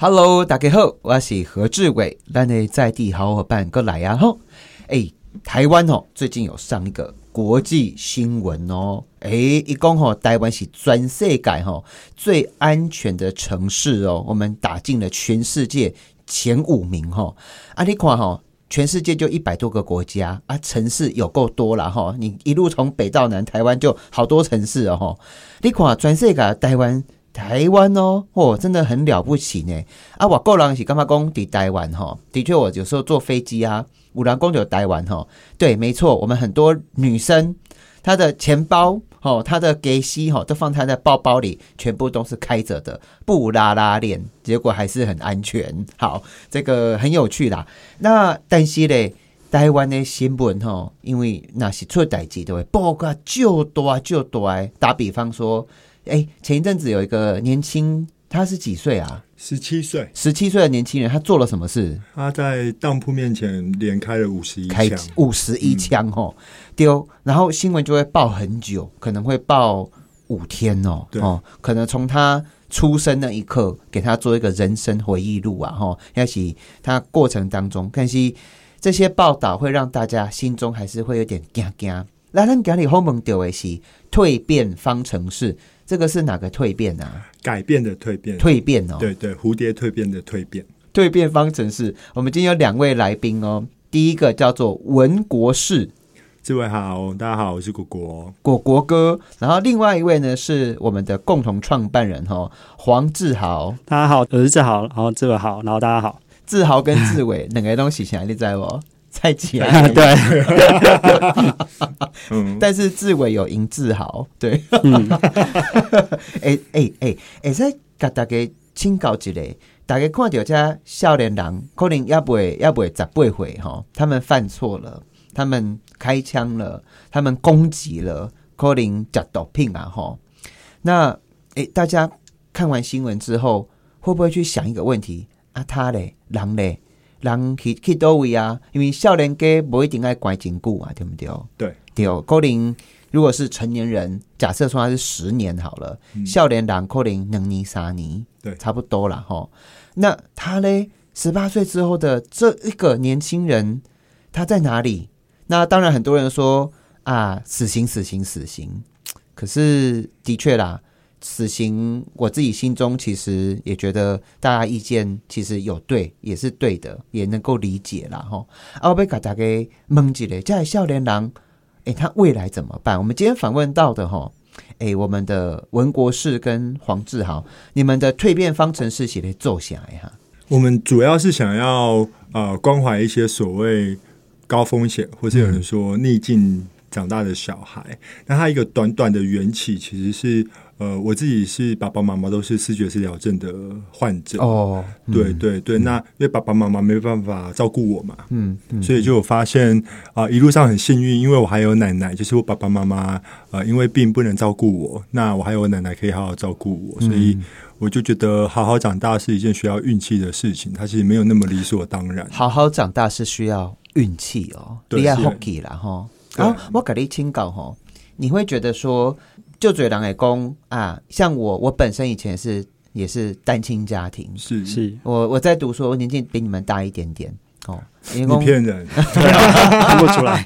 Hello，大家好，我是何志伟，咱的在地好伙伴过来啊吼。哎，台湾哦，最近有上一个国际新闻哦。哎，一共吼，台湾是全世界吼最安全的城市哦，我们打进了全世界前五名吼。啊，你看吼，全世界就一百多个国家啊，城市有够多了哈。你一路从北到南，台湾就好多城市哦。你看全世界台湾。台湾哦，哦，真的很了不起呢！啊，我个人是干嘛讲抵台湾哈？的确，我有时候坐飞机啊，五郎公有台湾哈。对，没错，我们很多女生，她的钱包哦，她的给息哈，都放她的包包里，全部都是开着的，不拉拉链，结果还是很安全。好，这个很有趣啦。那但是嘞，台湾的新闻哈，因为那是出代志都会报个就多就多。打比方说。哎，前一阵子有一个年轻，他是几岁啊？十七岁，十七岁的年轻人，他做了什么事？他在当铺面前连开了五十一枪，五十一枪哦，丢，然后新闻就会报很久，可能会报五天哦，哦，可能从他出生那一刻给他做一个人生回忆录啊，哈，要是他过程当中，但是这些报道会让大家心中还是会有点惊惊。来，咱讲里后门丢的是蜕变方程式。这个是哪个蜕变啊？改变的蜕变，蜕变哦。对对，蝴蝶蜕变的蜕变，蜕变方程式。我们今天有两位来宾哦，第一个叫做文国士，这位好，大家好，我是果果，果果哥。然后另外一位呢是我们的共同创办人哈，黄志豪，大家好，我是志豪，然后志伟好，然后大家好，志豪跟志伟两个东西想你在不？蔡起来，对，但是志伟有赢志豪，对，哎哎哎哎，在给大家请教一下，大家看到这少年人可能要不会要不会十八岁哈，他们犯错了，他们开枪了，他们攻击了，可能叫毒品啊哈。那哎，大家看完新闻之后，会不会去想一个问题啊？他嘞，狼嘞？人去去多位啊？因为少年家不一定爱关紧固啊，对不对？对对，可能如果是成年人，假设说他是十年好了，少年人可能两年三年，对，差不多了哈。那他呢？十八岁之后的这一个年轻人，他在哪里？那当然，很多人说啊，死刑，死刑，死刑。可是的确啦。死刑，我自己心中其实也觉得大家意见其实有对，也是对的，也能够理解啦哈。阿贝卡大概蒙起来，在少年郎，哎，他未来怎么办？我们今天访问到的哈，哎，我们的文国士跟黄志豪，你们的蜕变方程式写的奏下来哈。我们主要是想要呃关怀一些所谓高风险，或是有人说逆境长大的小孩，那他一个短短的缘起其实是。呃，我自己是爸爸妈妈都是视觉失调症的患者哦，对对对，那因为爸爸妈妈没办法照顾我嘛，嗯，所以就有发现啊，一路上很幸运，因为我还有奶奶，就是我爸爸妈妈呃，因为病不能照顾我，那我还有奶奶可以好好照顾我，所以我就觉得好好长大是一件需要运气的事情，它其实没有那么理所当然。好好长大是需要运气哦，厉害 hockey 啦哈，然后我给你请教哈，你会觉得说。就嘴狼也公啊，像我，我本身以前是也是单亲家庭，是是，我我在读书，我年纪比你们大一点点哦。你骗人，看不出来。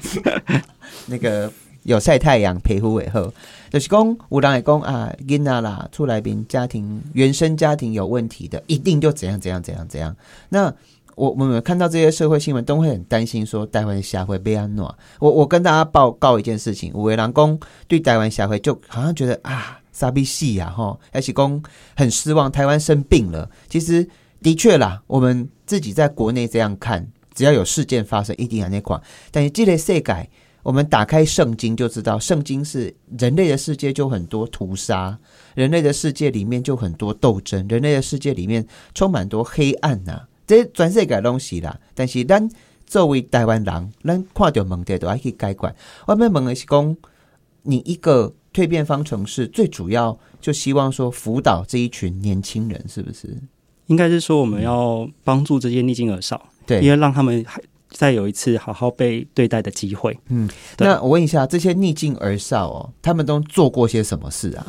那个有晒太阳，皮肤尾后，就是公五郎也公啊，囡娜啦，出来宾家庭原生家庭有问题的，一定就怎样怎样怎样怎样。那我我们看到这些社会新闻，都会很担心说台湾社会被安诺。我我跟大家报告一件事情，五位郎公对台湾社会就好像觉得啊，傻逼戏呀哈，而且公很失望，台湾生病了。其实的确啦，我们自己在国内这样看，只要有事件发生，一定要那款。但是这类世改，我们打开圣经就知道，圣经是人类的世界就很多屠杀，人类的世界里面就很多斗争，人类的世界里面充满多黑暗呐。这全世界东西啦，但是咱作为台湾人，咱看到问题都爱去解决。我们问的是讲，你一个蜕变方程式，最主要就希望说辅导这一群年轻人，是不是？应该是说，我们要帮助这些逆境而少，对，因为让他们还再有一次好好被对待的机会。嗯，那我问一下，这些逆境而少哦，他们都做过些什么事啊？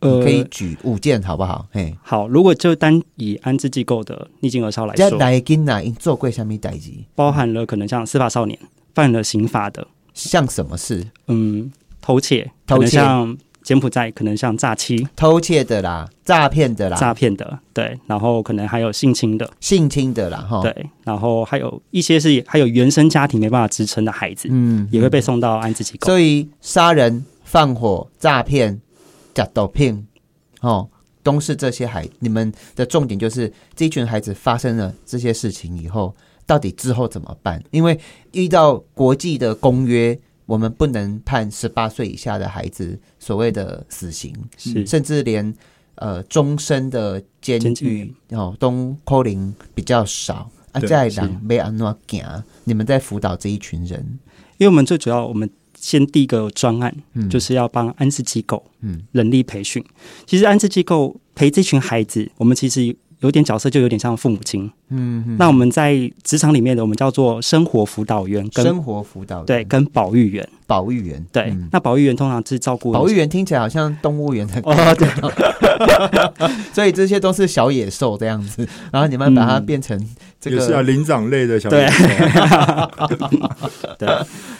呃，可以举五件好不好？嘿，好，如果就单以安置机构的逆境儿少来这说，来囡仔因做过什么代志？包含了可能像司法少年犯了刑法的，像什么事？嗯，偷窃，偷窃可能像柬埔寨，可能像诈欺、偷窃的啦，诈骗的啦，诈骗的，对，然后可能还有性侵的，性侵的啦，哈，，对，然后还有一些是还有原生家庭没办法支撑的孩子，嗯，也会被送到安置机构。所以杀人、放火、诈骗、假毒品，哦，都是这些孩。你们的重点就是这一群孩子发生了这些事情以后，到底之后怎么办？因为遇到国际的公约，我们不能判十八岁以下的孩子所谓的死刑，是甚至连呃终身的监监狱狱哦，都扣零比较少。啊，对在是让被安诺行，你们在辅导这一群人，因为我们最主要，我们先第一个专案嗯就是要帮安置机构嗯人力培训。其实安置机构陪这群孩子，我们其实有点角色，就有点像父母亲。嗯嗯，那我们在职场里面的，我们叫做生活辅导员跟生活辅导员。对跟保育员。保育员，对，嗯。那保育员通常是照顾保育员听起来好像动物园的，哦，对，所以这些都是小野兽这样子，然后你们把它嗯。变成这也是啊，个，灵长类的小对野兽。对，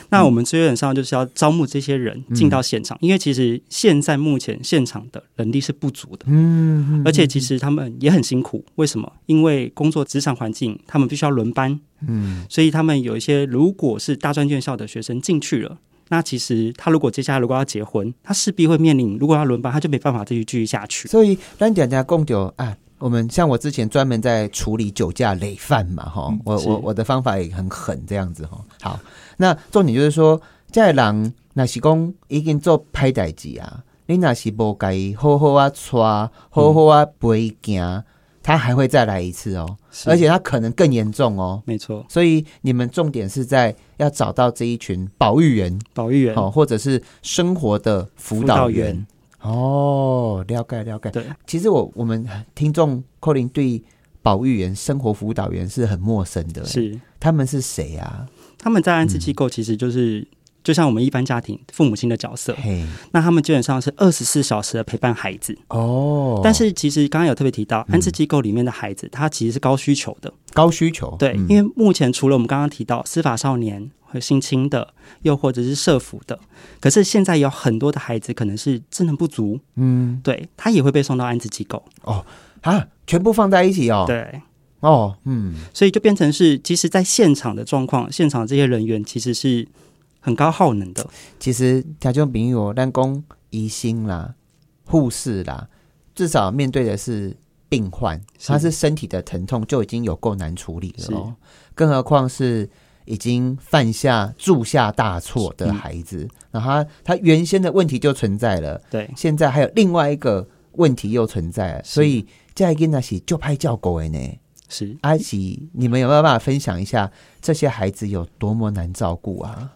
那我们基本上就是要招募这些人进到现场，因为其实现在目前现场的人力是不足的，嗯，而且其实他们也很辛苦。为什么？因为工作职场环境，他们必须要轮班，嗯所以他们有一些如果是大专院校的学生进去了。那其实他如果接下来如果要结婚，他势必会面临如果要轮班，他就没办法继续继续下去。所以咱讲讲共酒啊。我们像我之前专门在处理酒驾累犯嘛，哈、嗯我我我的方法也很狠，这样子哈。好，那重点就是说，在人那是讲已经做歹代志啊，你那是无该好好啊带，好好啊陪行，他还会再来一次哦，而且他可能更严重哦。没错，所以你们重点是在要找到这一群保育员，保育员、哦，或者是生活的辅导员。哦，了解了解。对，其实我我们听众寇林对保育员、生活辅导员是很陌生的，是他们是谁啊？他们在安置机构其实就是、就像我们一般家庭父母亲的角色，那他们基本上是二十四小时的陪伴孩子。哦，但是其实刚刚有特别提到，嗯。安置机构里面的孩子，他其实是高需求的。高需求，对，嗯。因为目前除了我们刚刚提到司法少年和性侵的，又或者是社服的，可是现在有很多的孩子可能是智能不足，嗯。对他也会被送到安置机构。哦。啊，全部放在一起哦，，对，哦，嗯，所以就变成是，其实，在现场的状况，现场这些人员其实是很高耗能的。其实听众朋友，咱讲医生啦、护士啦，至少面对的是病患，是。他是身体的疼痛就已经有够难处理了哦，更何况是已经犯下铸下大错的嗯孩子，然后他他原先的问题就存在了，对，现在还有另外一个问题又存在了，所以这一个那是就拍叫狗的呢。是。阿喜，你们有没有办法分享一下这些孩子有多么难照顾啊？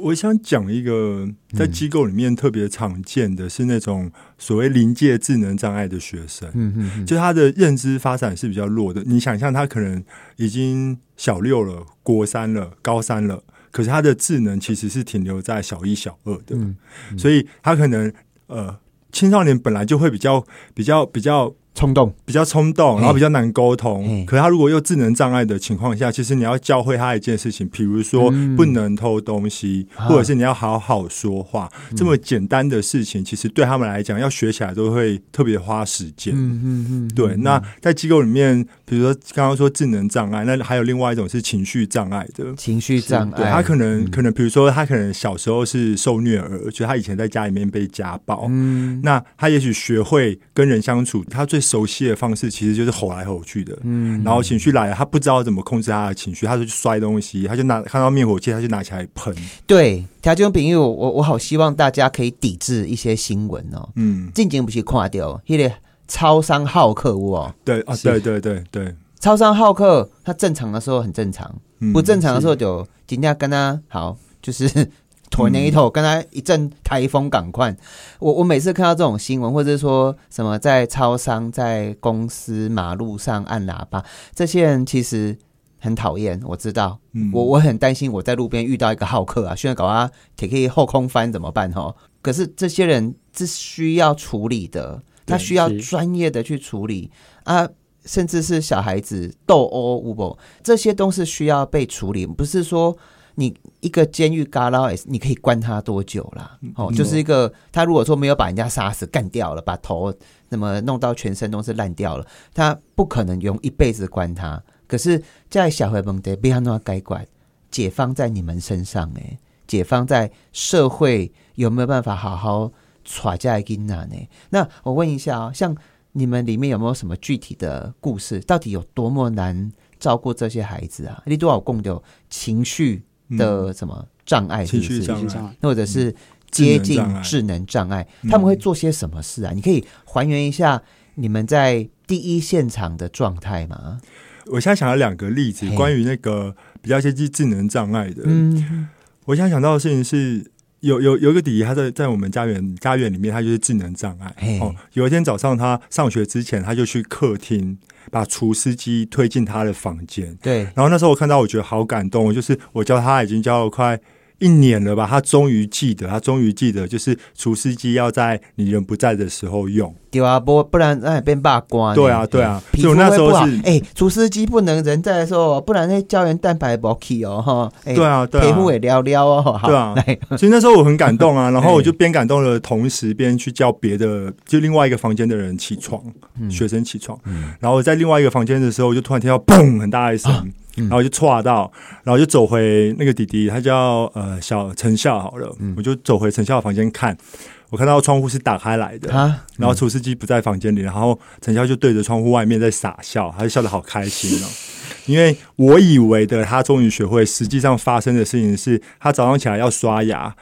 我想讲一个在嗯机构里面特别常见的是那种所谓临界智能障碍的学生，嗯嗯嗯，就他的认知发展是比较弱的。你想象他可能已经小六了、国三了、高三了，可是他的智能其实是停留在小一、小二的，嗯所以他可能呃青少年本来就会比较比较比较冲动，比较冲动，然后比较难沟通。可是他如果又智能障碍的情况下，其实你要教会他一件事情，比如说嗯。不能偷东西，啊。或者是你要好好说话，这么简单的事情，其实对他们来讲要学起来都会特别花时间。嗯嗯嗯，对，那在机构里面，比如说刚刚说智能障碍，那还有另外一种是情绪障碍的。情绪障碍，对他可能、嗯。可能，比如说他可能小时候是受虐儿，就他以前在家里面被家暴，嗯。那他也许学会跟人相处，他最熟悉的方式其实就是吼来吼去的。嗯然后情绪来了，他不知道怎么控制他的情绪，他就去摔东西，他就拿看到灭火器，他就拿起来喷。对，条件朋友，我我好希望大家可以抵制一些新闻哦。嗯，近前不是看掉迄个超商好客有哦，对啊，是对对对对，超商好客，他正常的时候很正常，嗯不正常的时候就今天跟他好，就是鸵鸟一头，跟他一阵台风赶快。我我每次看到这种新闻，或者说什么在超商、在公司马路上按喇叭，这些人其实很讨厌，我知道。嗯我我很担心，我在路边遇到一个好客啊，现在搞他铁可以后空翻怎么办？哈，可是这些人是需要处理的，他需要是专业的去处理啊，甚至是小孩子斗殴、无不，这些都是需要被处理，不是说。你一个监狱嘎拉，你可以关他多久啦？哦，嗯就是一个他如果说没有把人家杀死、干掉了，把头那么弄到全身都是烂掉了，他不可能用一辈子关他。可是，在小黑蒙的被安诺该管，解放在你们身上哎，解放在社会有没有办法好好耍架金娜呢？那我问一下啊、像你们里面有没有什么具体的故事？到底有多么难照顾这些孩子啊？你多少共有情绪的什么障碍是是？情绪障碍或者是接近智能障碍障碍，嗯他们会做些什么事啊？你可以还原一下你们在第一现场的状态吗？我现在想到两个例子，关于那个比较接近智能障碍的。嗯，我现在想到的事情是，有有有一个弟弟，他在在我们家园家园里面，他就是智能障碍。哦，有一天早上他上学之前，他就去客厅把厨师机推进他的房间。对，然后那时候我看到，我觉得好感动，就是我教他已经教了快一年了吧，他终于记得，他终于记得，就是除湿机要在你人不在的时候用。对啊，不不然那变罢瓜呢。对啊对啊皮所以我那时候是。哎，除湿机不能人在的时候，不然那胶原蛋白不起哦哈。哎对啊，对啊，皮肤也撩撩哦。好对啊来 所以那时候我很感动啊，然后我就边感动的同时，边去叫别的就另外一个房间的人起床，学生起床。嗯然后在另外一个房间的时候，我就突然听到砰很大一声，嗯然后我就错到，然后就走回那个弟弟，他叫呃小陈笑好了，嗯我就走回陈笑的房间看，我看到窗户是打开来的。啊，然后厨师机不在房间里，然后陈笑就对着窗户外面在傻笑，他就笑得好开心哦。因为我以为的他终于学会，实际上发生的事情是他早上起来要刷牙，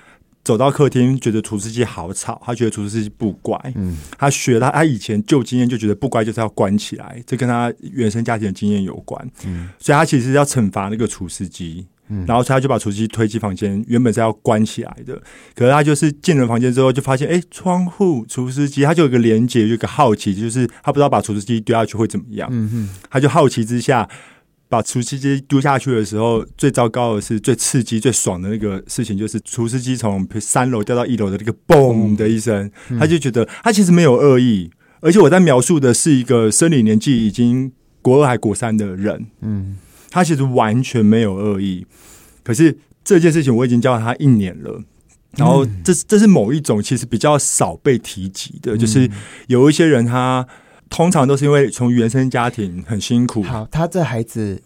走到客厅觉得除湿机好吵，他觉得除湿机不乖。嗯他学他他以前旧经验就觉得不乖就是要关起来，这跟他原生家庭的经验有关。嗯所以他其实要惩罚那个除湿机。嗯然后他就把除湿机推进房间，原本是要关起来的，可是他就是进了房间之后，就发现，哎，窗户除湿机，他就有个连接，有一个好奇，就是他不知道把除湿机丢下去会怎么样，嗯嗯，他就好奇之下。把厨师机丢下去的时候，最糟糕的是最刺激、最爽的那个事情，就是厨师机从三楼掉到一楼的那个嘣。的一声，他就觉得他其实没有恶意，而且我在描述的是一个生理年纪已经国二还国三的人，嗯。他其实完全没有恶意，可是这件事情我已经教了他一年了。然后这这是某一种其实比较少被提及的，就是有一些人他通常都是因为从原生家庭很辛苦，好，他这孩子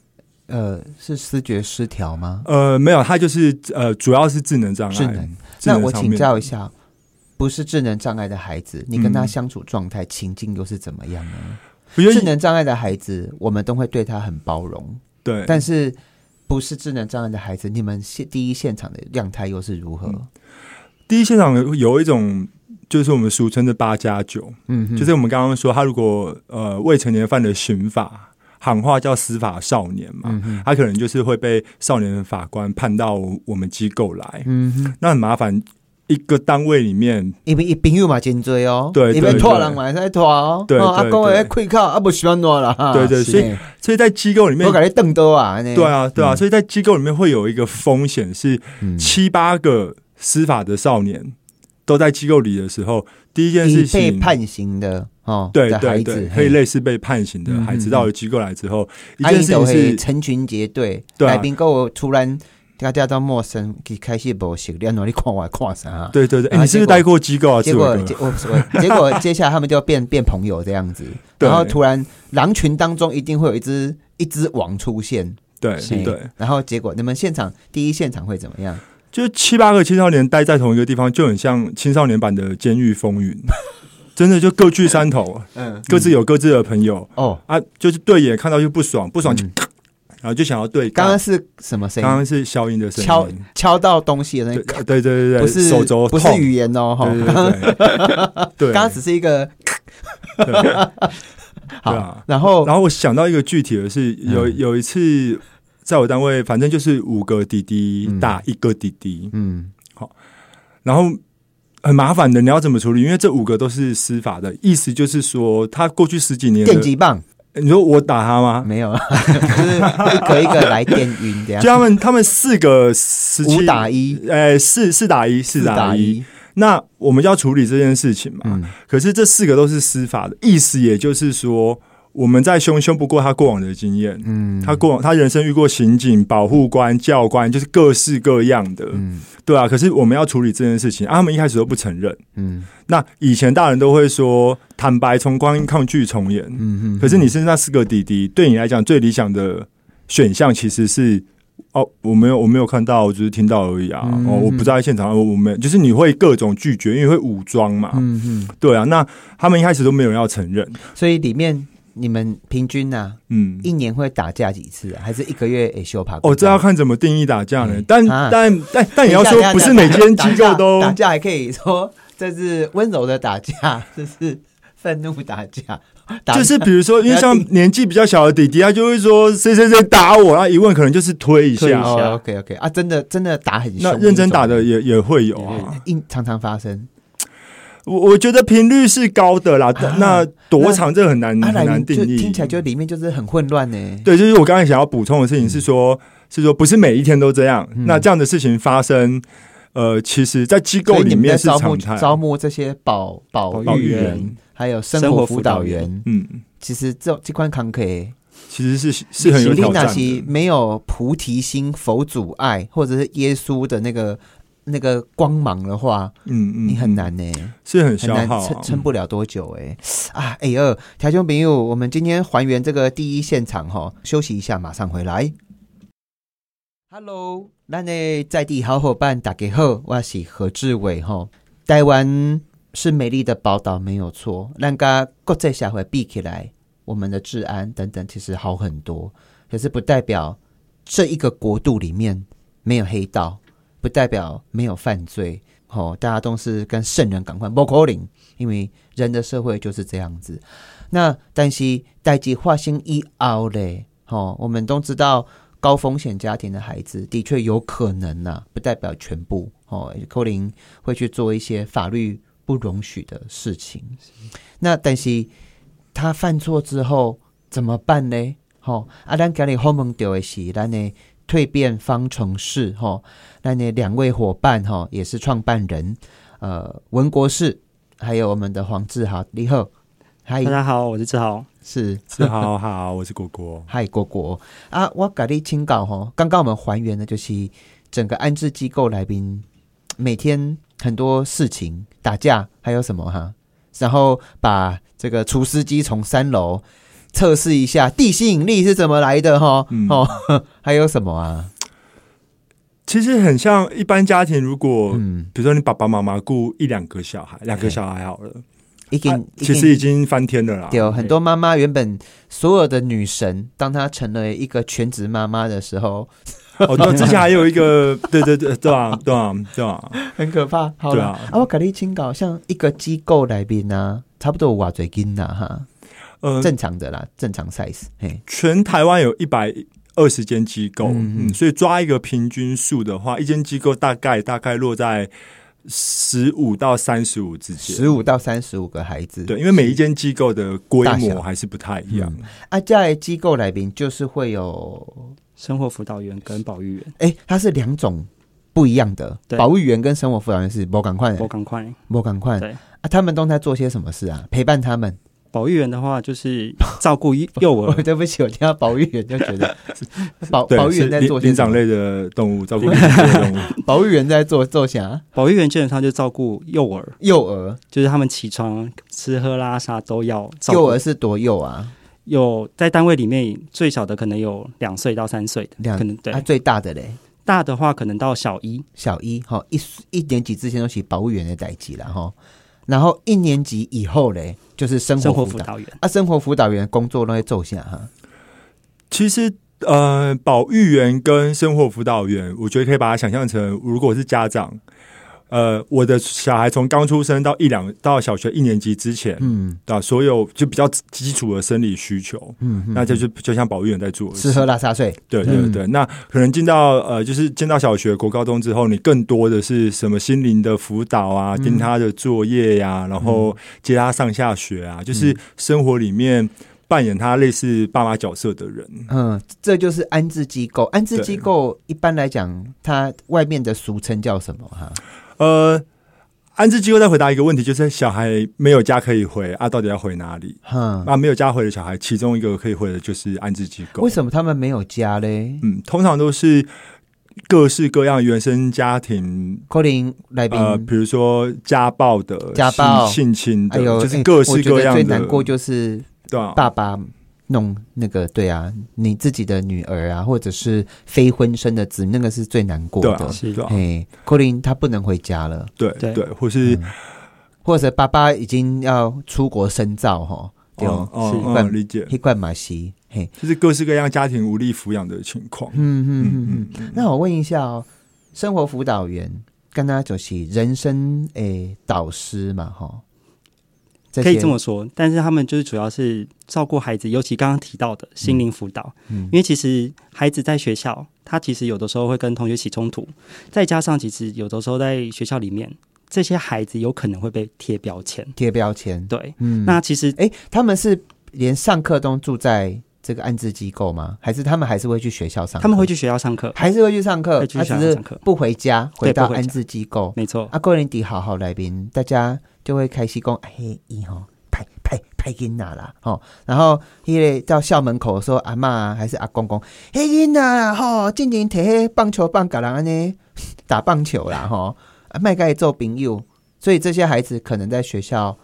呃是视觉失调吗？呃，没有，他就是呃主要是智能障碍。智能。智那我请教一下，不是智能障碍的孩子，你跟他嗯相处状态、情境又是怎么样呢？智能障碍的孩子，我们都会对他很包容，对，但是不是智能障碍的孩子，你们现第一现场的样态又是如何？第一现场有有一种就是我们俗称的八加九，嗯，就是我们刚刚说他如果呃未成年犯的刑法。喊话叫司法少年嘛，嗯哼，他可能就是会被少年法官判到我们机构来，嗯哼，那很麻烦。一个单位里面，因为一朋友嘛真多哦，对因为对对。拖人嘛在拖哦，对哦阿公会开口，啊不喜欢挪了哈，对对 所以所以在机构里面我，感觉更多啊，对对，啊，对啊，嗯。所以在机构里面会有一个风险是嗯。七八个司法的少年都在机构里的时候，第一件事情被，判刑的哦，对的孩子对对，可以类似被判刑的孩子到了机构来之后，一件事情是，成群结队，来宾跟我突然大家都陌生，一开始无熟练，你看我看啥？对对对，你是不是待过机构啊？结果结我我 结果接下来他们就变变朋友这样子，然后突然狼群当中一定会有一只一只王出现，对是对，然后结果你们现场第一现场会怎么样？就七八个青少年待在同一个地方，就很像青少年版的《监狱风云》，真的就各据山头，嗯，各自有各自的朋友哦，啊，就是对眼看到就不爽，不爽就嗯。然后就想要对干。刚刚是什么声音？刚刚是消音的声音，敲敲到东西的那对个，对对对对，不是手肘不是痛语言哦，哈，对 刚刚只是一个 好啊，然后然后我想到一个具体的是，有嗯。有一次在我单位，反正就是五个弟弟嗯。打一个弟弟，嗯。好。然后很麻烦的，你要怎么处理？因为这五个都是司法的，意思就是说，他过去十几年的电击棒。你说我打他吗？没有，就是一个一个来电晕的 就，他们他们四个十七五打一，呃，四四打一，四打一，一，那我们要处理这件事情嘛？嗯。可是这四个都是司法的意思，也就是说，我们在凶凶不过他过往的经验，嗯他过往他人生遇过刑警、保护官、教官，就是各式各样的，嗯对啊。可是我们要处理这件事情，啊，他们一开始都不承认。嗯那以前大人都会说坦白从宽，抗拒从严。嗯嗯，可是你是那四个弟弟，对你来讲最理想的选项其实是。哦，我没有，我没有看到，我只是听到而已啊。嗯哦，我不在现场，我我没有，就是你会各种拒绝，因为会武装嘛。嗯嗯，对啊，那他们一开始都没有人要承认。所以里面你们平均呢、嗯，一年会打架几次、啊？还是一个月也休爬？哦，这要看怎么定义打架呢？嗯但啊但但但也要说不是每间机构都打架还可以说这是温柔的打架，这是愤怒打架，打就是比如说，因为像年纪比较小的弟弟，他就会说谁谁谁打我，然后一问可能就是推一下。推一下哦，OK OK 啊，真的真的打很凶，那认真打的也也会有啊。硬常常发生。我我觉得频率是高的啦，但那多长这很难啊，很难定义。听起来就里面就是很混乱呢。对，就是我刚才想要补充的事情是说，是说不是每一天都这样。嗯那这样的事情发生，呃，其实在机构里面是招募常态。招募这些保保保育员员，还有生生活活辅辅导员嗯，其实这这款坎坷。其实是是很有挑战那些的。没有菩提心、佛祖爱，或者是耶稣的那个那个光芒的话，嗯嗯，你很难呢、是很很难消耗啊、撑撑不了多久哎、啊！哎呦条兄朋友，我们今天还原这个第一现场哈，休息一下，马上回来。Hello，咱的在地好伙伴大家好，我是何志伟哈。台湾是美丽的宝岛，没有错。咱跟国际社会比起来，我们的治安等等其实好很多，可是不代表这一个国度里面没有黑道，不代表没有犯罪。哦，大家都是跟圣人赶快不可能，因为人的社会就是这样子。那但是代际化生以后嘞，哦，我们都知道高风险家庭的孩子的确有可能呐、不代表全部哦，可能会去做一些法律不容许的事情。那但是他犯错之后怎么办呢？吼、啊，咱今日好问到的是咱的蜕变方程式，吼、那那两位伙伴，吼、也是创办人，呃，文国士，还有我们的黄志豪，你好，嗨大，家好，我是志豪。是志豪好，我是果果。嗨，果果啊，我给你清稿吼，刚刚我们还原的就是整个安置机构来宾每天很多事情打架，还有什么哈？然后把这个厨师机从三楼测试一下地心引力是怎么来的哈？嗯哦，还有什么啊？其实很像一般家庭，如果、嗯，比如说你爸爸妈妈雇一两个小孩，两个小孩好了，已经、啊其实已经翻天了啦。有很多妈妈原本所有的女神，当她成了一个全职妈妈的时候，哦，对，之前还有一个，对对对，对啊，对啊，对啊，很可怕。好了，对啊啊，我给你请教，像一个机构来宾呢，差不多有偌侪斤呐哈，呃，正常的啦，正常 size。嘿，全台湾有一百二十间机构，嗯嗯嗯所以抓一个平均数的话，一间机构大概大概落在十五到三十五之间。十五到三十五个孩子。对，因为每一间机构的规模还是不太一样。啊，在机构来宾就是会有，生活辅导员跟保育员，哎，它是两种不一样的，对保育员跟生活辅导员是不赶快不，赶快。不赶快对啊，他们都在做些什么事啊？陪伴他们。保育员的话，就是照顾幼我儿，对不起，我听到保育员就觉得 保，保育员在做？灵灵长类的动物，照顾。保育员在做做啥？保育员基本上就照顾幼儿，幼儿，就是他们起床、吃喝拉撒都要幼儿。是多幼啊？有在单位里面最小的可能有两岁到三岁的，两可能对啊，最大的嘞，大的话可能到小一，小一哈，一一年级之前都是保育员的代际了哈，然后一年级以后嘞，就是生生活辅导活辅导员。啊，生活辅导员工作那些奏下哈，其实，呃，保育员跟生活辅导员，我觉得可以把它想象成，如果是家长，呃，我的小孩从刚出生到一两到小学一年级之前，嗯。啊，所有就比较基础的生理需求，嗯，嗯那就是就像保育员在做吃喝拉撒睡，对对对，那可能进到呃，就是进到小学、国高中之后，你更多的是什么心灵的辅导啊，盯他的作业呀、然后接他上下学啊，就是生活里面扮演他类似爸妈角色的人。嗯，这就是安置机构。安置机构一般来讲，它外面的俗称叫什么哈？呃，安置机构再回答一个问题，就是小孩没有家可以回啊，到底要回哪里？哼，啊，没有家回的小孩，其中一个可以回的就是安置机构为。什么他们没有家嘞？嗯，通常都是各式各样原生家庭，可能来宾，呃，比如说家暴的、家暴性性侵的，哎呦，就是哎各式各样的。最难过就是对啊，爸爸弄那个，对啊，你自己的女儿啊，或者是非婚生的子女，那个是最难过的。对啊，。是的。啊，哎，柯林他不能回家了，对。对。对，或是嗯。或者爸爸已经要出国深造哈，对哦哦，是哦哦，理解，一罐马西，嘿，就是各式各样家庭无力抚养的情况。嗯嗯嗯嗯。嗯。嗯那我问一下哦，生活辅导员跟他就是人生诶导师嘛，哈，可以这么说，但是他们就是主要是照顾孩子，尤其刚刚提到的心灵辅导，嗯因为其实孩子在学校，他其实有的时候会跟同学起冲突，再加上其实有的时候在学校里面，这些孩子有可能会被贴标签。贴标签，对，嗯，那其实哎，他们是连上课都住在这个安置机构吗？还是他们还是会去学校上课？他们会去学校上课，还是会去上课，他只是不回家，回到安置机构。没错，啊，过年底好好来宾，大家就会开始讲，嘿，伊吼拍拍拍囡仔啦，吼，然后迄个到校门口说阿嬷还是阿公公，嘿囡仔啦，吼，静静摕迄棒球棒甲人安尼 打棒球啦，吼，啊，卖甲伊做朋友，所以这些孩子可能在学校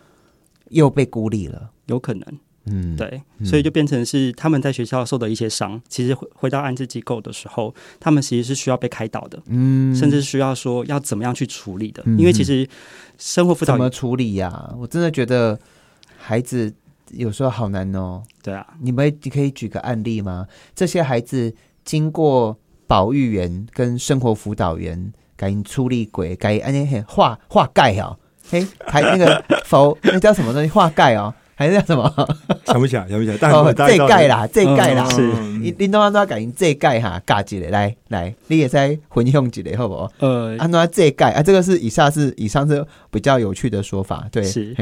又被孤立了，有可能。嗯，，对，嗯。所以就变成是他们在学校受的一些伤，其实回回到安置机构的时候，他们其实是需要被开导的，嗯。甚至需要说要怎么样去处理的。嗯。因为其实生活辅导怎么处理呀、我真的觉得孩子有时候好难哦。对啊，你们你可以举个案例吗？这些孩子经过保育员跟生活辅导员给你处理过，给安尼嘿化化钙哦，嘿，还那个否那叫什么东西？化盖哦，还是叫什么？想不起来，想不起来，但哦，我大概知道这盖啦，这盖啦，是嗯你你拢安怎给你这盖哈？嘎一个来来，你也在分享一个好不好？呃，安怎这盖啊？这个是以下是以上是比较有趣的说法，对，是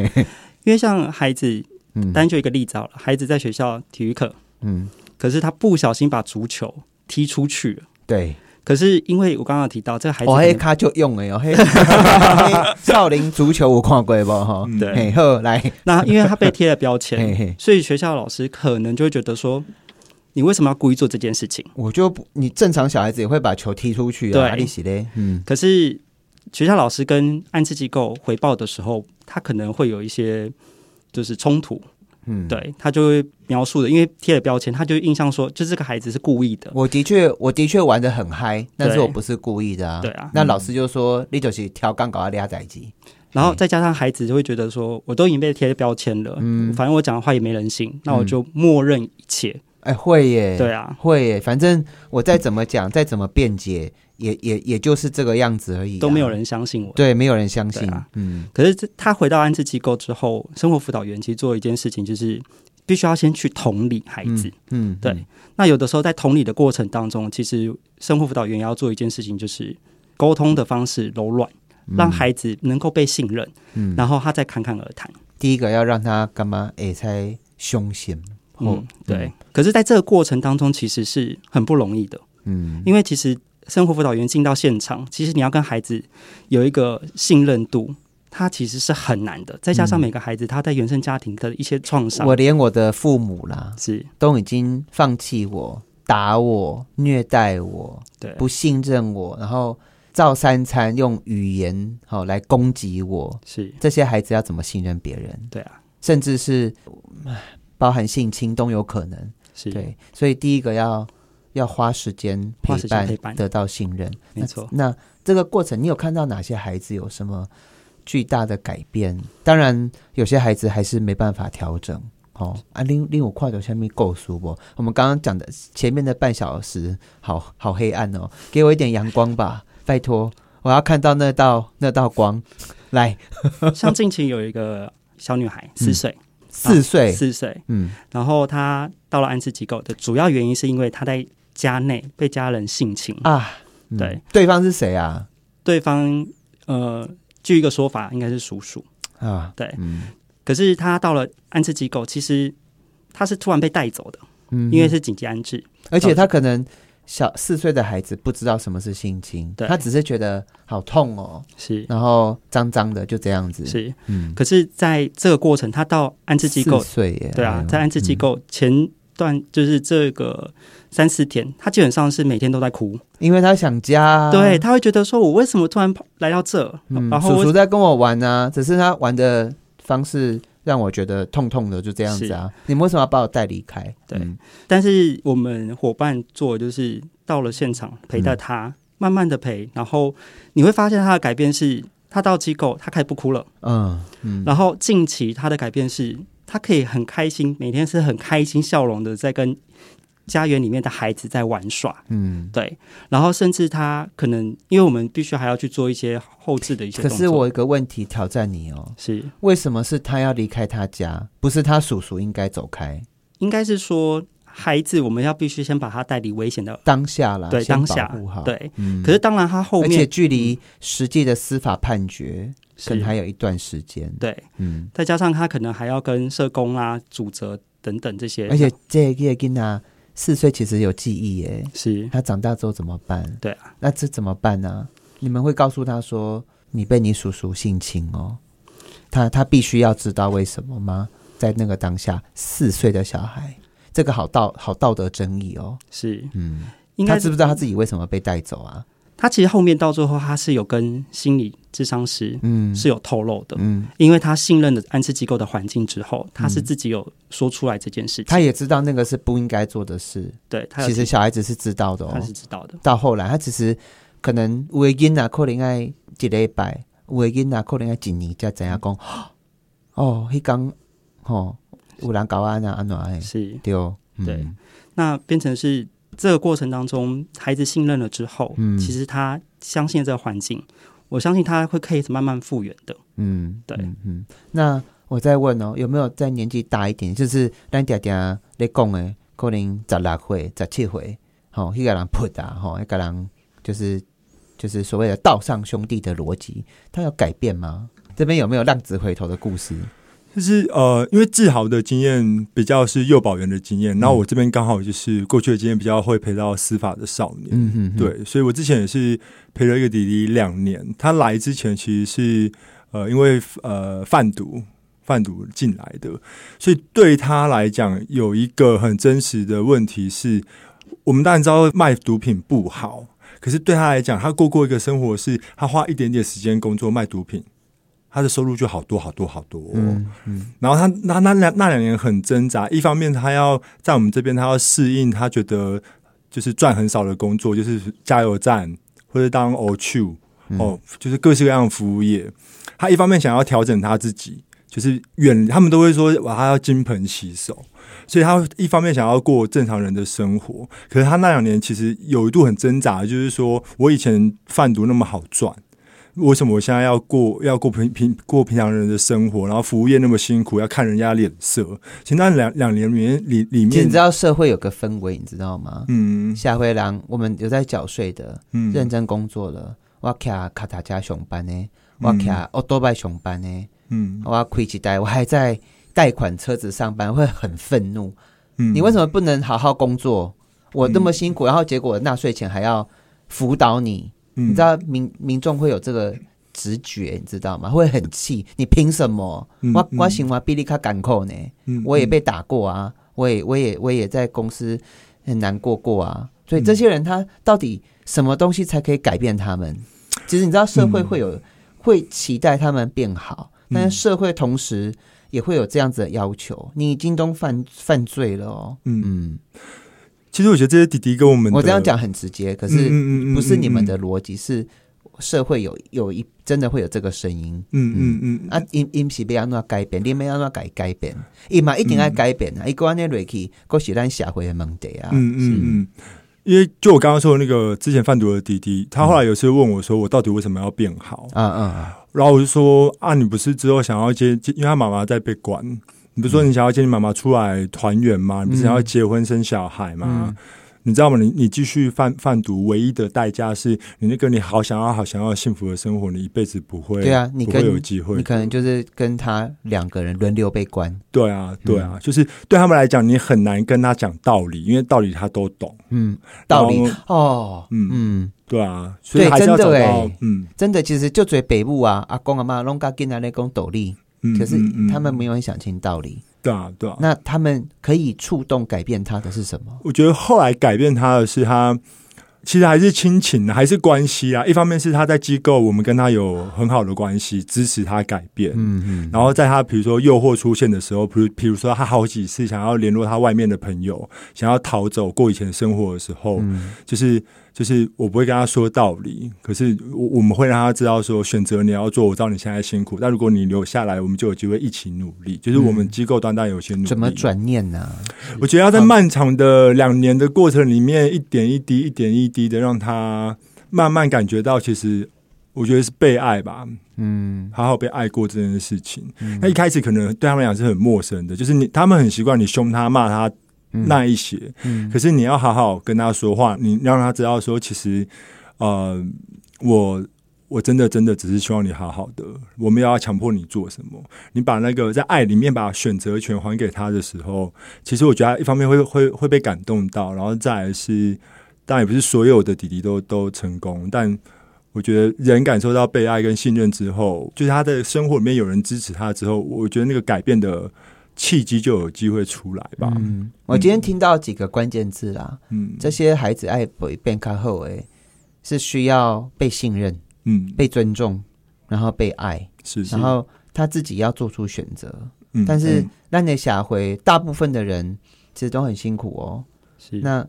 因为像孩子，嗯单就一个例子好了，孩子在学校体育课，嗯，可是他不小心把足球踢出去了。对。可是因为我刚刚提到这个孩子哦，可能，迄卡就用的哦，嘿，嘿 少林足球我看过不 哈？嗯对。嘿，好来，那因为他被贴了标 嘿签，所以学校老师可能就会觉得说，你为什么要故意做这件事情？我就不，你正常小孩子也会把球踢出去啊，对。利息嘞，嗯，可是学校老师跟安置机构回报的时候，他可能会有一些就是冲突，嗯，。对他就会描述的，因为贴了标签，他就印象说，就这个孩子是故意的，我的确，我的确玩的很嗨，但是我不是故意的啊。对啊。那老师就说你就是调杠搞的俩仔机，然后再加上孩子就会觉得说，我都已经被贴标签了，嗯。反正我讲的话也没人信，那我就默认一切。哎，会耶，对啊，会耶，反正我再怎么讲，再怎么辩解，也也也就是这个样子而已啊，都没有人相信我。对，没有人相信啊，嗯可是这他回到安置机构之后，生活辅导员其实做一件事情，就是必须要先去同理孩子。嗯，对，那有的时候在同理的过程当中，其实生活辅导员也要做一件事情，就是沟通的方式柔软，让孩子能够被信任，嗯然后他再侃侃而谈。第一个要让他干嘛？哎，才凶险，嗯，对。可是，在这个过程当中，其实是很不容易的，嗯因为其实生活辅导员进到现场，其实你要跟孩子有一个信任度。他其实是很难的，再加上每个孩子他在原生家庭的一些创伤，我连我的父母啦，是都已经放弃我、打我、虐待我、对不信任我，然后照三餐用语言好、来攻击我。是，这些孩子要怎么信任别人？对啊，甚至是唉包含性侵都有可能。是，对，所以第一个要要花时间陪伴，陪伴得到信任。没错。那这个过程，你有看到哪些孩子有什么巨大的改变？当然，有些孩子还是没办法调整。哦啊，令令我跨走下面够舒不？我们刚刚讲的前面的半小时，好好黑暗哦，给我一点阳光吧，拜托，我要看到那道那道光。来，像近期有一个小女孩，四岁，四岁，四岁，嗯。然后他到了安置机构的主要原因是因为他在家内被家人性侵，啊，嗯。对，对方是谁啊？对方呃，据一个说法应该是叔叔，啊，对，嗯。可是他到了安置机构，其实他是突然被带走的，嗯。因为是紧急安置，而且他可能小四岁的孩子不知道什么是性侵，对。他只是觉得好痛哦，是。然后脏脏的就这样子。，是，嗯，可是在这个过程，他到安置机构四，岁耶，对啊在安置机，构前段就是这个三四天，他基本上是每天都在哭，嗯因为他想家。啊，对，他会觉得说，我为什么突然跑来到这？嗯，然后我叔叔在跟我玩啊，只是他玩的方式让我觉得痛痛的，就这样子啊。你们为什么要把我带离开？对。嗯。但是我们伙伴做就是到了现场陪嗯。带他，慢慢的陪，然后你会发现他的改变是，他到机构他开始不哭了，嗯嗯，然后近期他的改变是，他可以很开心，每天是很开心笑容的在跟家园里面的孩子在玩耍，嗯。对，然后甚至他可能因为我们必须还要去做一些后置的一些可是我有个问题挑战你哦，是。为什么是他要离开他家，不是他叔叔应该走开？应该是说孩子我们要必须先把他带离危险的，当下啦，对先当下对，嗯。可是当然他后而且面距离实际的司法判决可能是。还有一段时间。对。嗯，再加上他可能还要跟社工啊、主责等等这些，而且这个囡仔四岁其实有记忆耶，是他长大之后怎么办？对啊，那这怎么办呢、你们会告诉他说你被你叔叔性侵哦，他他必须要知道为什么吗？在那个当下，四岁的小孩，这个好道好道德争议哦。是嗯，应该他知不知道他自己为什么被带走啊？他其实后面到最后，他是有跟心理智商师嗯，是有透露的，嗯，因为他信任的安置机构的环境之后，他是自己有说出来这件事情。他也知道那个是不应该做的事。对他有其实小孩子是知道的哦。他哦。是知道的，到后来，他其实可能有的囡仔可能爱一礼拜，有的囡仔可能爱一年才知影讲，哦，迄讲吼有人搞安啊安怎诶，是。对，嗯。对。那变成是这个过程当中，孩子信任了之后，嗯其实他相信这个环境，我相信他会可以慢慢复原的。嗯，对嗯嗯。那我再问哦，有没有在年纪大一点，就是咱爹爹咧讲的，可能十六岁、十七岁，吼、迄个人扑啊，吼、迄个人就是就是所谓的道上兄弟的逻辑，他有改变吗？这边有没有浪子回头的故事？就是呃，因为志豪的经验比较是幼保员的经验，然后我这边刚好就是过去的经验比较会陪到司法的少年，嗯哼哼，对，所以我之前也是陪了一个弟弟两年。他来之前其实是呃，因为呃贩毒贩毒进来的，所以对他来讲有一个很真实的问题是，我们当然知道卖毒品不好，可是对他来讲，他过过一个生活是，他花一点点时间工作卖毒品。他的收入就好多好多好多、哦，嗯嗯然后他那那两那两年很挣扎，一方面他要在我们这边，他要适应他觉得就是赚很少的工作，就是加油站或者当 O 去嗯哦，就是各式各样的服务业。他一方面想要调整他自己，就是远他们都会说哇，他要金盆洗手，所以他一方面想要过正常人的生活，可是他那两年其实有一度很挣扎，就是说我以前贩毒那么好赚。为什么我现在要过要过平平过平常人的生活，然后服务业那么辛苦，要看人家脸色？其实那两两年里面里里面你知，道社会有个氛围，你知道吗？嗯下回人我们有在缴税的，嗯认真工作了，我卡卡塔加熊班呢，我卡欧多拜熊班呢，嗯我亏几代，我还在贷款车子上班，会很愤怒。嗯你为什么不能好好工作？我那么辛苦，然后结果纳税钱还要辅导你，你你知道民民众会有这个直觉，你知道吗？会很气，你凭什么？我我行我比你卡赶扣呢？嗯我也被打过啊，我也我也我也在公司很难过过啊。所以这些人他到底什么东西才可以改变他们？其实你知道社会会有、会期待他们变好，但是社会同时也会有这样子的要求。你已经都犯犯罪了哦，嗯嗯，其实我觉得这些弟弟跟我们我这样讲很直接，可是嗯嗯不是你们的嗯逻辑，是社会有有一真的会有这个声音。嗯嗯嗯啊，因因是要安怎改变，你要安怎改改变？伊嘛一定要改变啊！伊个安尼落去，佫是咱社会的问题啊。嗯嗯嗯，因为就我刚刚说的那个之前贩毒的弟弟，他后来有次问我说，我到底为什么要变好？嗯嗯嗯，然后我就说啊，你不是之后想要接，接因为他妈妈在被关，你不是说你想要接你妈妈出来团圆吗？你不是想要结婚生小孩吗？你知道吗？你你继续贩贩毒，唯一的代价是你那个你好想要、好想要幸福的生活，你一辈子不会对啊，你不跟会有机会。你可能就是跟他两个人轮流被关，对啊，对嗯。啊，就是对他们来讲，你很难跟他讲道理，因为道理他都懂。嗯，道理。哦，嗯。嗯，对啊，所以还是要找真的欸到嗯。真的，其实就嘴北部啊，阿公阿妈拢甲囡仔咧讲道理，嗯，可是他们没有很想听道理。对啊对啊。那他们可以触动改变他的是什么？我觉得后来改变他的是他。其实还是亲情，还是关系啊。一方面是他在机构，我们跟他有很好的关系，支持他改变。嗯嗯，然后在他比如说诱惑出现的时候，比如比如说他好几次想要联络他外面的朋友，想要逃走过以前生活的时候，嗯就是就是我不会跟他说道理，可是我我们会让他知道说选择你要做，我知道你现在辛苦，但如果你留下来，我们就有机会一起努力。就是我们机构端当然有些努力，怎么？转念呢、我觉得要在漫长的两年的过程里面，一点一滴、一点一滴的让他慢慢感觉到，其实我觉得是被爱吧。嗯好好被爱过这件事情。那、一开始可能对他们来讲是很陌生的，就是你他们很习惯你凶他、骂他那一些，嗯可是你要好好跟他说话，你让他知道说，其实呃，我我真的真的只是希望你好好的，我没有要强迫你做什么。你把那个在爱里面把选择权还给他的时候，其实我觉得他一方面会会会被感动到，然后再来是，当然也不是所有的弟弟都都成功，但。我觉得人感受到被爱跟信任之后，就是他的生活里面有人支持他之后，我觉得那个改变的契机就有机会出来吧。嗯，我今天听到几个关键字啦，嗯，这些孩子爱被变开后，诶，是需要被信任、嗯，被尊重，然后被爱，是是，然后他自己要做出选择。嗯但是嗯那你下回大部分的人其实都很辛苦哦，是。那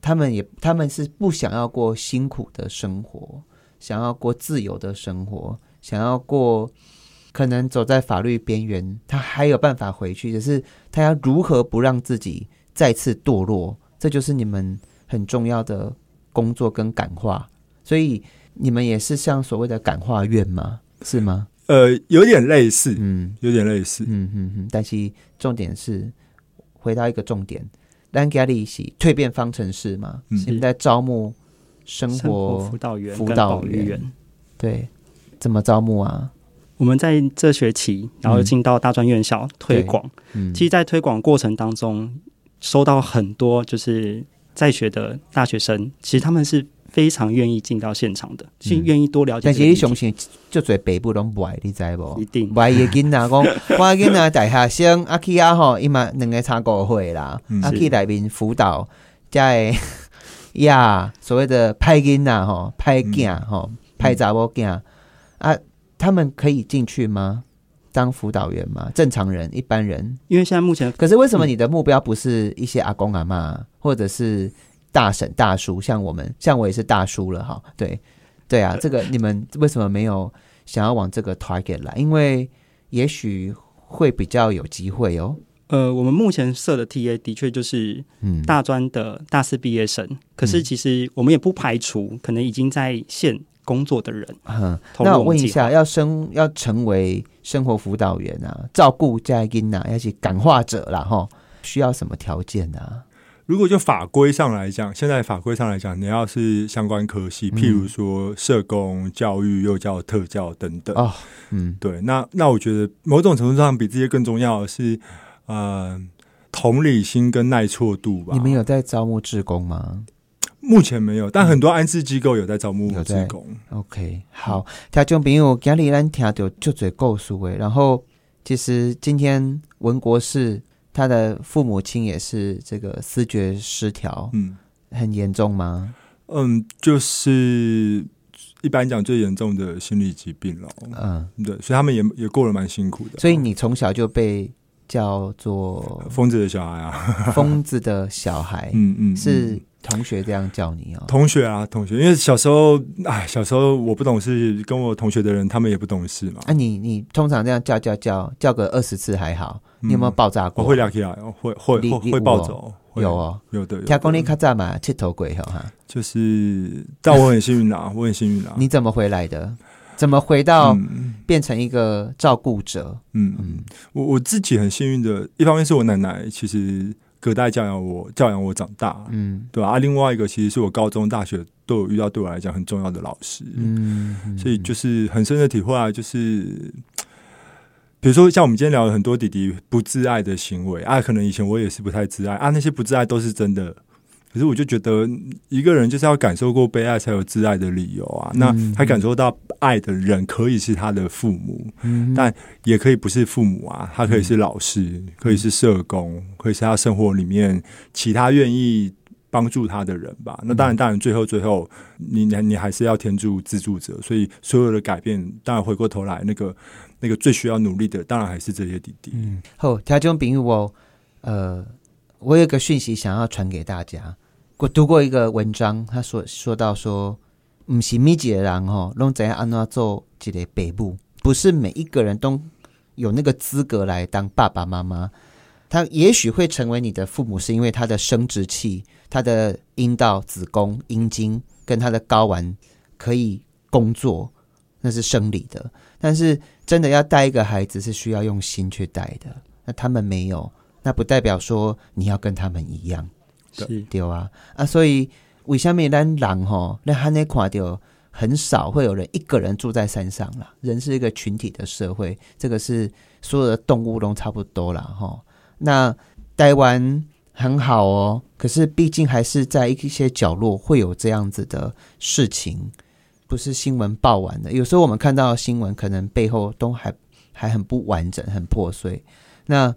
他们也他们是不想要过辛苦的生活，想要过自由的生活，想要过可能走在法律边缘，他还有办法回去，只是他要如何不让自己再次堕落，这就是你们很重要的工作跟感化。所以你们也是像所谓的感化院吗？是吗？呃，有点类似，嗯有点类似。嗯嗯嗯。但是重点是回到一个重点，咱家里是蜕变方程式嘛，嗯现在招募生生活活辅导员、辅导员。对，怎么招募啊？我们在这学期，然后进到大专院校推广。嗯，其实，在推广过程当中，收到很多就是在学的大学生，其实他们是非常愿意进到现场的，是愿意多了解但是。你相信，就做北部拢不爱，你知无一？定。不爱的囡仔讲，我的囡仔大学生阿去啊吼，伊嘛两个差五岁啦。嗯，阿去内面辅导，才会 呀，所谓的派囡仔吼，派囝吼，派查某囝。啊，他们可以进去吗？当辅导员吗？正常人、一般人？因为现在目前可是为什么你的目标不是一些阿公阿妈，或者是大婶大叔？像我们，像我也是大叔了哈。对，对啊，这个你们为什么没有想要往这个 target 来？因为也许会比较有机会哦。呃，我们目前设的 TA 的确就是嗯，大专的大四毕业生，可是其实我们也不排除可能已经在线工作的人。哼，那我问一下，要生要成为生活辅导员啊，照顾家囡啊，要去感化者啦哈，需要什么条件啊？如果就法规上来讲，现在法规上来讲，你要是相关科系，譬如说社工、教育、幼教、特教等等，哦，嗯，对，那那我觉得某种程度上比这些更重要的是，呃，同理心跟耐挫度吧。你们有在招募志工吗？目前没有，但很多安置机构有在招募有工。OK，好，听众朋友，今日咱听到就最够数诶。然后，其实今天文国士他的父母亲也是这个思觉失调，嗯很严重吗？嗯，就是一般讲最严重的心理疾病了。嗯，对，所以他们也也过得蛮辛苦的。所以你从小就被叫做疯子的小孩啊，疯子的小孩，嗯嗯，是嗯同学这样叫你哦。同学啊，同学，因为小时候，哎，小时候我不懂事，跟我同学的人他们也不懂事嘛。啊你，你通常这样叫叫叫叫个二十次还好，你有没有嗯爆炸过？我会聊起来，会会会会暴走，有哦。有的。有的听讲你较早嘛，切头鬼吼哈。就是，但我很幸运啊，我很幸运啊。你怎么回来的？怎么回到嗯变成一个照顾者？嗯，嗯我我自己很幸运的，一方面是我奶奶其实隔代教养我教养我长大，嗯对吧、啊？另外一个其实是我高中、大学都有遇到对我来讲很重要的老师，嗯，嗯所以就是很深的体会啊，就是比如说像我们今天聊了很多弟弟不自爱的行为啊，可能以前我也是不太自爱啊，那些不自爱都是真的。可是我就觉得一个人就是要感受过被爱，才有自爱的理由啊。那他感受到爱的人，可以是他的父母，嗯但也可以不是父母啊，他可以是老师，可以是社工，可以是他生活里面其他愿意帮助他的人吧。那当然，当然，最后最后，你你你还是要天助自助者，所以所有的改变，当然回过头来，那个那个最需要努力的，当然还是这些弟弟。嗯，好，听众朋友我呃，我有一个讯息想要传给大家。我读过一个文章，他说说到说，不是每一个人吼，拢怎样安怎做一个北部，不是每一个人都有那个资格来当爸爸妈妈。他也许会成为你的父母，是因为他的生殖器、他的阴道、子宫、阴茎跟他的睾丸可以工作，那是生理的。但是真的要带一个孩子，是需要用心去带的。那他们没有，那不代表说你要跟他们一样。是对啊，啊，所以为什么咱人吼，那汉那看到很少会有人一个人住在山上啦。人是一个群体的社会，这个是所有的动物都差不多啦。哈。那台湾很好哦，可是毕竟还是在一些角落会有这样子的事情，不是新闻报完的。有时候我们看到新闻，可能背后都还还很不完整、很破碎。那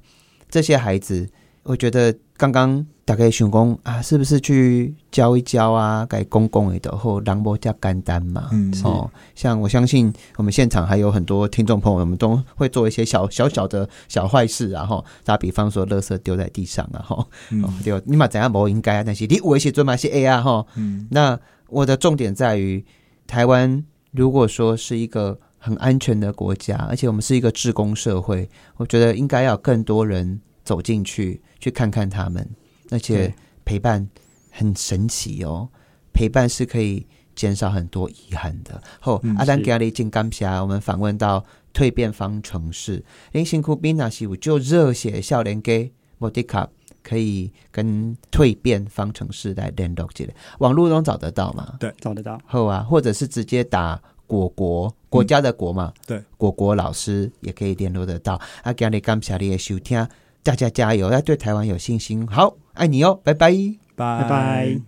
这些孩子，我觉得刚刚大概想讲啊，是不是去教一教啊，给公共的后让波加干单嘛？嗯，哦，像我相信我们现场还有很多听众朋友，我们都会做一些小小小的小坏事啊，哈，打比方说，垃圾丢在地上啊，哈，嗯哦，对，你嘛怎样不应该啊，但是你为些做嘛是 A 啊，哈，嗯那我的重点在于，台湾如果说是一个很安全的国家，而且我们是一个志工社会，我觉得应该要有更多人走进去，去看看他们，而且陪伴很神奇哦，陪伴是可以减少很多遗憾的。后、嗯阿丹是给你进感谢我们访问到蜕变方程式，林辛苦宾纳西武就热血笑脸给莫迪卡。可以跟蜕变方程式来联络起来，网络中找得到吗？找得到。后啊，或者是直接打果国国家的国嘛，对，果国老师也可以联络得到。啊，今日感谢你的收听，大家加油，要对台湾有信心。好，爱你哦，拜拜。拜拜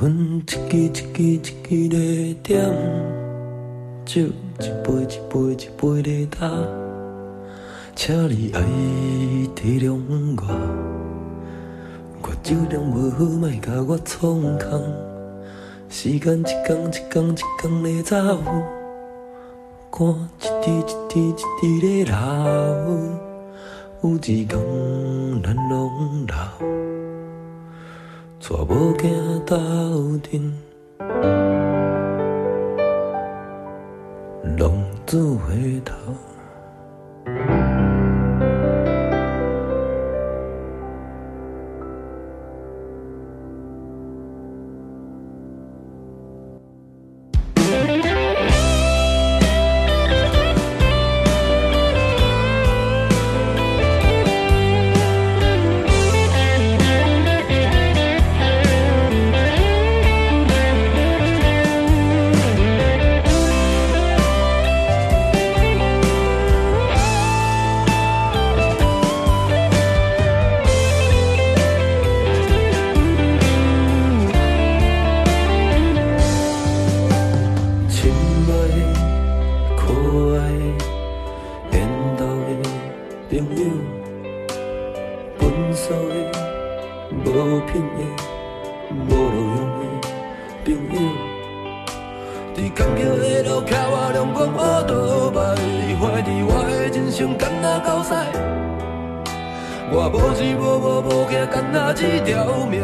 一支一支一点，酒一杯一杯一请你爱体谅我，我酒量无好，莫甲我创空。时间一天一天一天在走，汗一滴一滴一滴在流，有一天咱拢老。带某囝斗阵，浪子回头。朋友，伫坎坷的路徛我阳光乌倒摆，怀疑我的人生干那狗屎。我无钱无无无惊，干那一条命，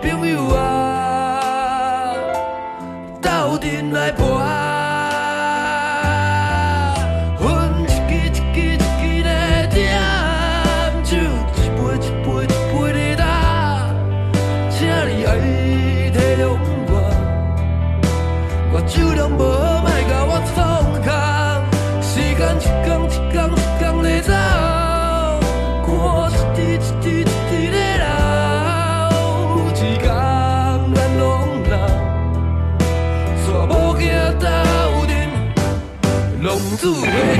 朋友啊，斗阵来搏。厝